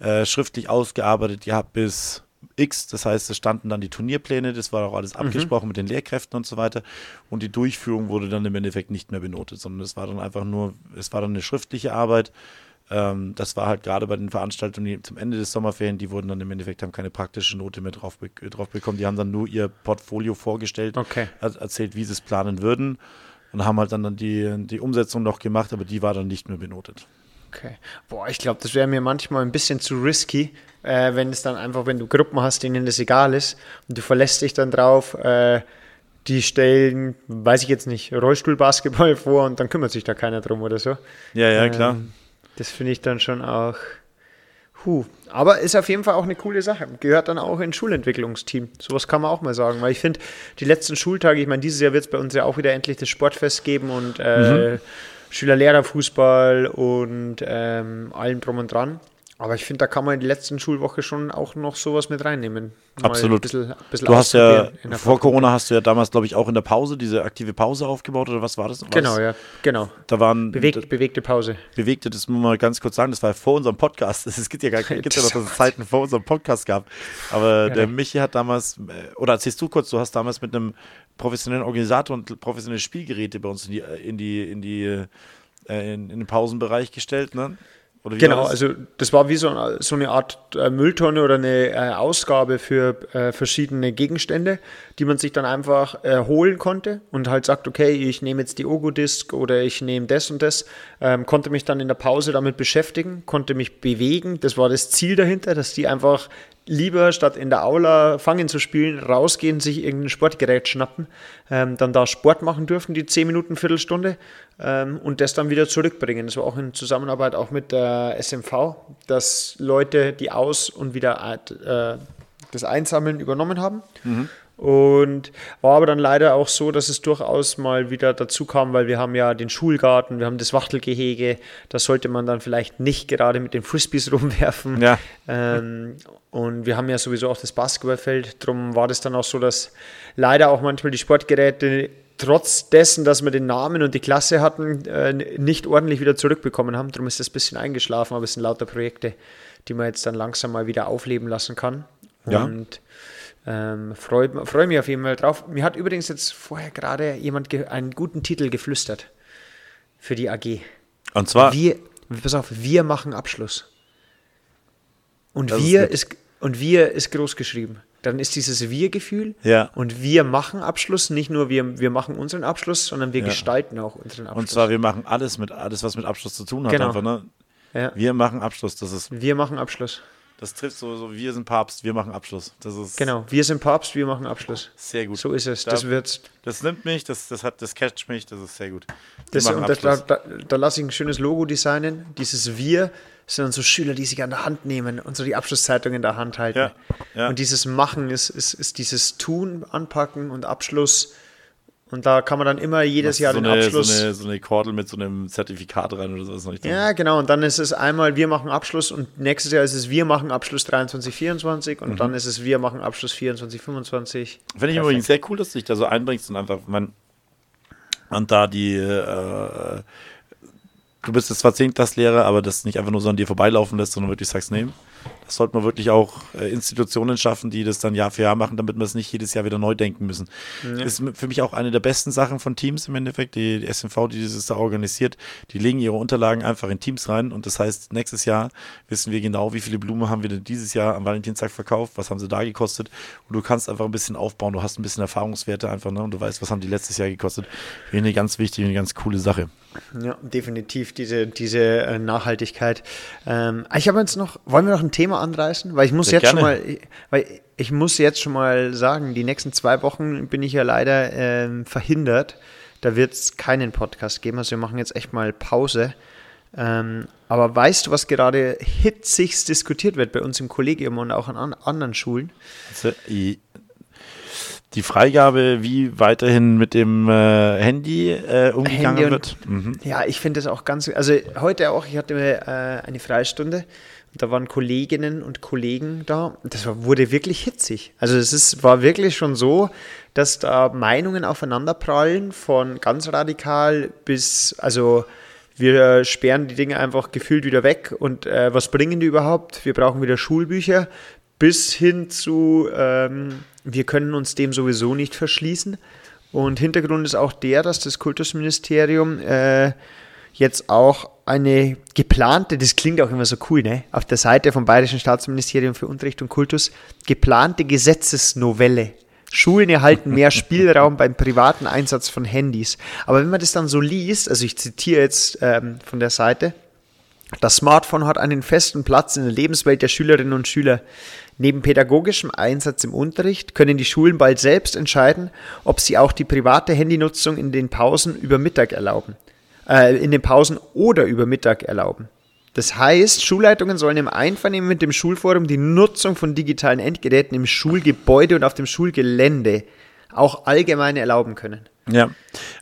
äh, schriftlich ausgearbeitet gehabt bis X. Das heißt, es standen dann die Turnierpläne, das war auch alles abgesprochen mit den Lehrkräften und so weiter. Und die Durchführung wurde dann im Endeffekt nicht mehr benotet, sondern es war dann einfach nur, es war dann eine schriftliche Arbeit. Ähm, das war halt gerade bei den Veranstaltungen die zum Ende des Sommerferien, die wurden dann im Endeffekt haben keine praktische Note mehr drauf, be drauf bekommen. Die haben dann nur ihr Portfolio vorgestellt, Okay. er erzählt, wie sie es planen würden und haben halt dann, dann die, die Umsetzung noch gemacht, aber die war dann nicht mehr benotet. Okay. Boah, ich glaube, das wäre mir manchmal ein bisschen zu risky, äh, wenn es dann einfach, wenn du Gruppen hast, denen das egal ist und du verlässt dich dann drauf, äh, die stellen, weiß ich jetzt nicht, Rollstuhlbasketball [laughs] vor und dann kümmert sich da keiner drum oder so. Ja, ja, klar. Ähm, das finde ich dann schon auch. Huh. Aber ist auf jeden Fall auch eine coole Sache. Gehört dann auch ins Schulentwicklungsteam. Sowas kann man auch mal sagen. Weil ich finde, die letzten Schultage, ich meine, dieses Jahr wird es bei uns ja auch wieder endlich das Sportfest geben und äh, Schüler-Lehrer-Fußball und ähm, allem drum und dran. Aber ich finde, da kann man in die letzten Schulwoche schon auch noch sowas mit reinnehmen. Mal Absolut. Bisschen, bisschen Du hast ja, der vor. Corona hast du ja damals, glaube ich, auch in der Pause diese aktive Pause aufgebaut oder was war das? War Genau, das, ja, genau. Da waren Bewegt, bewegte Pause. bewegte, das muss man ganz kurz sagen, das war ja vor unserem Podcast. [laughs] Es gibt ja gar keine, [laughs] gibt ja noch, Zeiten vor unserem Podcast gab. Aber der Michi hat damals, äh, oder erzählst du kurz, du hast damals mit einem professionellen Organisator und professionelle Spielgeräte bei uns in die, in die, in die, äh, in, in den Pausenbereich gestellt, ne? Genau, also das war wie so, ein- so eine Art äh, Mülltonne oder eine äh, Ausgabe für äh, verschiedene Gegenstände, die man sich dann einfach äh, holen konnte und halt sagt, okay, ich nehme jetzt die Ogo-Disc oder ich nehme das und das, ähm, konnte mich dann in der Pause damit beschäftigen, konnte mich bewegen. Das war das Ziel dahinter, dass die einfach lieber statt in der Aula fangen zu spielen, rausgehen, sich irgendein Sportgerät schnappen, ähm, dann da Sport machen dürfen, die 10 Minuten, Viertelstunde ähm, und das dann wieder zurückbringen. Das war auch in Zusammenarbeit auch mit der SMV, dass Leute die Aus- und wieder äh, das Einsammeln übernommen haben. Und war aber dann leider auch so, dass es durchaus mal wieder dazu kam, weil wir haben ja den Schulgarten, wir haben das Wachtelgehege, da sollte man dann vielleicht nicht gerade mit den Frisbees [laughs] rumwerfen. Ja. Ähm, und wir haben ja sowieso auch das Basketballfeld, darum war das dann auch so, dass leider auch manchmal die Sportgeräte trotz dessen, dass wir den Namen und die Klasse hatten, äh, nicht ordentlich wieder zurückbekommen haben. Darum ist das ein bisschen eingeschlafen, aber es sind lauter Projekte, die man jetzt dann langsam mal wieder aufleben lassen kann. Ja. Und ähm, freue freu mich auf jeden Fall drauf. Mir hat übrigens jetzt vorher gerade jemand einen guten Titel geflüstert für die AG. und zwar, Wir, pass auf, wir machen Abschluss. Und Das ist wir nett. ist, und wir ist groß geschrieben. Dann ist dieses Wir-Gefühl Ja. und wir machen Abschluss, nicht nur wir, wir machen unseren Abschluss, sondern wir Ja. gestalten auch unseren Abschluss. und zwar, wir machen alles mit, alles, was mit Abschluss zu tun hat, Genau. einfach, ne? ja. Wir machen Abschluss, das ist, Wir machen Abschluss. Das trifft so, so, wir sind Papst, wir machen Abschluss. Das ist Genau, wir sind Papst, wir machen Abschluss. sehr gut. So ist es. Da- Das wird's. Das nimmt mich, das, das, hat, das catcht mich, das ist sehr gut. Das, das, da, da, da lasse ich ein schönes Logo designen. Dieses Wir sind dann so Schüler, die sich an der Hand nehmen und so die Abschlusszeitung in der Hand halten. Ja, ja. Und dieses Machen ist, ist, ist dieses Tun, Anpacken und Abschluss. Und da kann man dann immer jedes Jahr so den eine, Abschluss. So eine, so eine Kordel mit so einem Zertifikat rein oder sowas. ja, genau. Und dann ist es einmal, wir machen Abschluss und nächstes Jahr ist es, wir machen Abschluss 23, 24 Mhm. und dann ist es, wir machen Abschluss 24, 25. Finde ich übrigens sehr cool, dass du dich da so einbringst und einfach, man, und da die, äh, du bist jetzt zwar Zehnklasslehrer, aber das nicht einfach nur so an dir vorbeilaufen lässt, sondern wirklich sagst, nee, das sollte man wirklich auch äh, Institutionen schaffen, die das dann Jahr für Jahr machen, damit wir es nicht jedes Jahr wieder neu denken müssen. Ist m- für mich auch eine der besten Sachen von Teams im Endeffekt, die, die SMV, die dieses da organisiert, die legen ihre Unterlagen einfach in Teams rein und das heißt, nächstes Jahr wissen wir genau, wie viele Blumen haben wir denn dieses Jahr am Valentinstag verkauft, was haben sie da gekostet und du kannst einfach ein bisschen aufbauen, du hast ein bisschen Erfahrungswerte einfach ne? und du weißt, was haben die letztes Jahr gekostet. Finde eine ganz wichtige, eine ganz coole Sache. Ja, definitiv diese, diese äh, Nachhaltigkeit. Ähm, ich habe jetzt noch, wollen wir noch ein Thema anreißen? Weil ich muss Sehr jetzt schon gerne. mal, weil ich muss jetzt schon mal sagen, die nächsten zwei Wochen bin ich ja leider ähm, verhindert. Da wird es keinen Podcast geben. Also wir machen jetzt echt mal Pause. Ähm, aber weißt du, was gerade hitzigst diskutiert wird bei uns im Kollegium und auch an an anderen Schulen? Also, Die Freigabe, wie weiterhin mit dem äh, Handy äh, umgegangen Handy und- wird. Mhm. Ja, ich finde das auch ganz, also heute auch, ich hatte äh, eine Freistunde und da waren Kolleginnen und Kollegen da das war, wurde wirklich hitzig. Also es ist, war wirklich schon so, dass da Meinungen aufeinanderprallen von ganz radikal bis, also wir sperren die Dinge einfach gefühlt wieder weg und äh, was bringen die überhaupt? Wir brauchen wieder Schulbücher bis hin zu, ähm, wir können uns dem sowieso nicht verschließen. Und Hintergrund ist auch der, dass das Kultusministerium äh, jetzt auch eine geplante, das klingt auch immer so cool, ne? Auf der Seite vom Bayerischen Staatsministerium für Unterricht und Kultus, geplante Gesetzesnovelle. Schulen erhalten mehr [laughs] Spielraum beim privaten Einsatz von Handys. Aber wenn man das dann so liest, also ich zitiere jetzt ähm, von der Seite, das Smartphone hat einen festen Platz in der Lebenswelt der Schülerinnen und Schüler. Neben pädagogischem Einsatz im Unterricht können die Schulen bald selbst entscheiden, ob sie auch die private Handynutzung in den Pausen über Mittag erlauben. Äh, in den Pausen oder über Mittag erlauben. Das heißt, Schulleitungen sollen im Einvernehmen mit dem Schulforum die Nutzung von digitalen Endgeräten im Schulgebäude und auf dem Schulgelände auch allgemein erlauben können. Ja,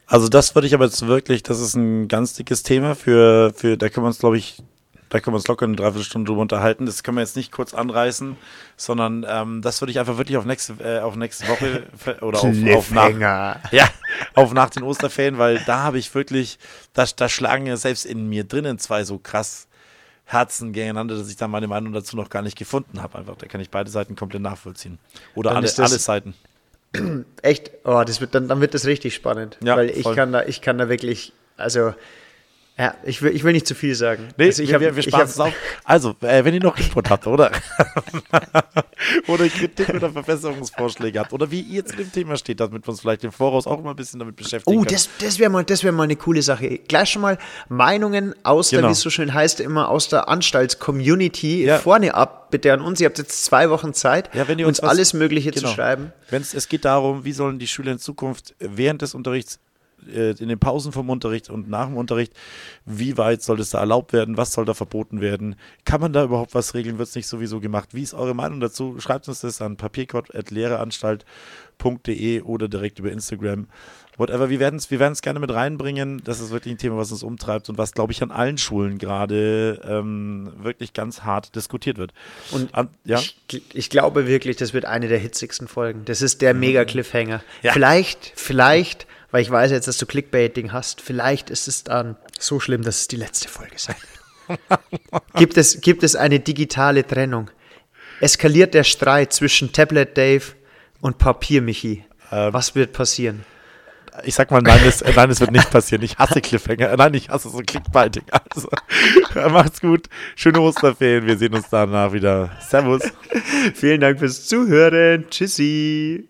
also das würde ich aber jetzt wirklich, das ist ein ganz dickes Thema für, für da können wir uns, glaube ich, da können wir uns locker eine Dreiviertelstunde drüber unterhalten. Das können wir jetzt nicht kurz anreißen, sondern ähm, das würde ich einfach wirklich auf nächste, äh, auf nächste Woche oder auf, auf nach, ja, auf nach den Osterferien, weil da habe ich wirklich, da, da schlagen ja selbst in mir drinnen zwei so krass Herzen gegeneinander, dass ich da meine Meinung dazu noch gar nicht gefunden habe. Einfach, da kann ich beide Seiten komplett nachvollziehen. Oder Dann alle, alle Seiten. [clears throat] Echt? Oh, das wird dann, dann wird das richtig spannend. Ja, weil ich voll. kann da, ich kann da wirklich, also ja, ich will, ich will nicht zu viel sagen. Nee, also ich wir, hab- wir, wir hab- es auf. Also, äh, wenn ihr noch [laughs] Input habt, oder? [laughs] oder Kritik oder Verbesserungsvorschläge habt, oder wie ihr zu dem Thema steht, damit wir uns vielleicht im Voraus auch immer ein bisschen damit beschäftigen Oh, können. das, das wäre mal, das wär mal eine coole Sache. Gleich schon mal Meinungen aus der, Genau. wie es so schön heißt, immer aus der Anstalts-Community Ja. vorne ab, bitte an uns. Ihr habt jetzt zwei Wochen Zeit, Ja, wenn ihr uns uns was- alles Mögliche Genau. zu schreiben. Wenn's, es geht darum, wie sollen die Schüler in Zukunft während des Unterrichts, in den Pausen vom Unterricht und nach dem Unterricht, wie weit soll das da erlaubt werden, was soll da verboten werden, kann man da überhaupt was regeln, wird es nicht sowieso gemacht, wie ist eure Meinung dazu, schreibt uns das an papiercode.lehreanstalt.de oder direkt über Instagram, whatever, wir werden es wir werden's gerne mit reinbringen, das ist wirklich ein Thema, was uns umtreibt und was, glaube ich, an allen Schulen gerade ähm, wirklich ganz hart diskutiert wird. Und an, ja? ich, ich glaube wirklich, das wird eine der hitzigsten Folgen. Das ist der Mega-Cliffhanger. Mhm. Ja. Vielleicht, vielleicht, weil ich weiß jetzt, dass du Clickbaiting hast, vielleicht ist es dann so schlimm, dass es die letzte Folge sein wird. [laughs] gibt, es, gibt es eine digitale Trennung? Eskaliert der Streit zwischen Tablet Dave und Papier Michi? Ähm. Was wird passieren? Ich sag mal, nein, es, äh, nein, wird nicht passieren. Ich hasse Cliffhanger. Äh, Nein, ich hasse so Clickbaiting. Also, [laughs] macht's gut. Schöne Osterferien. Wir sehen uns danach wieder. Servus. Vielen Dank fürs Zuhören. Tschüssi.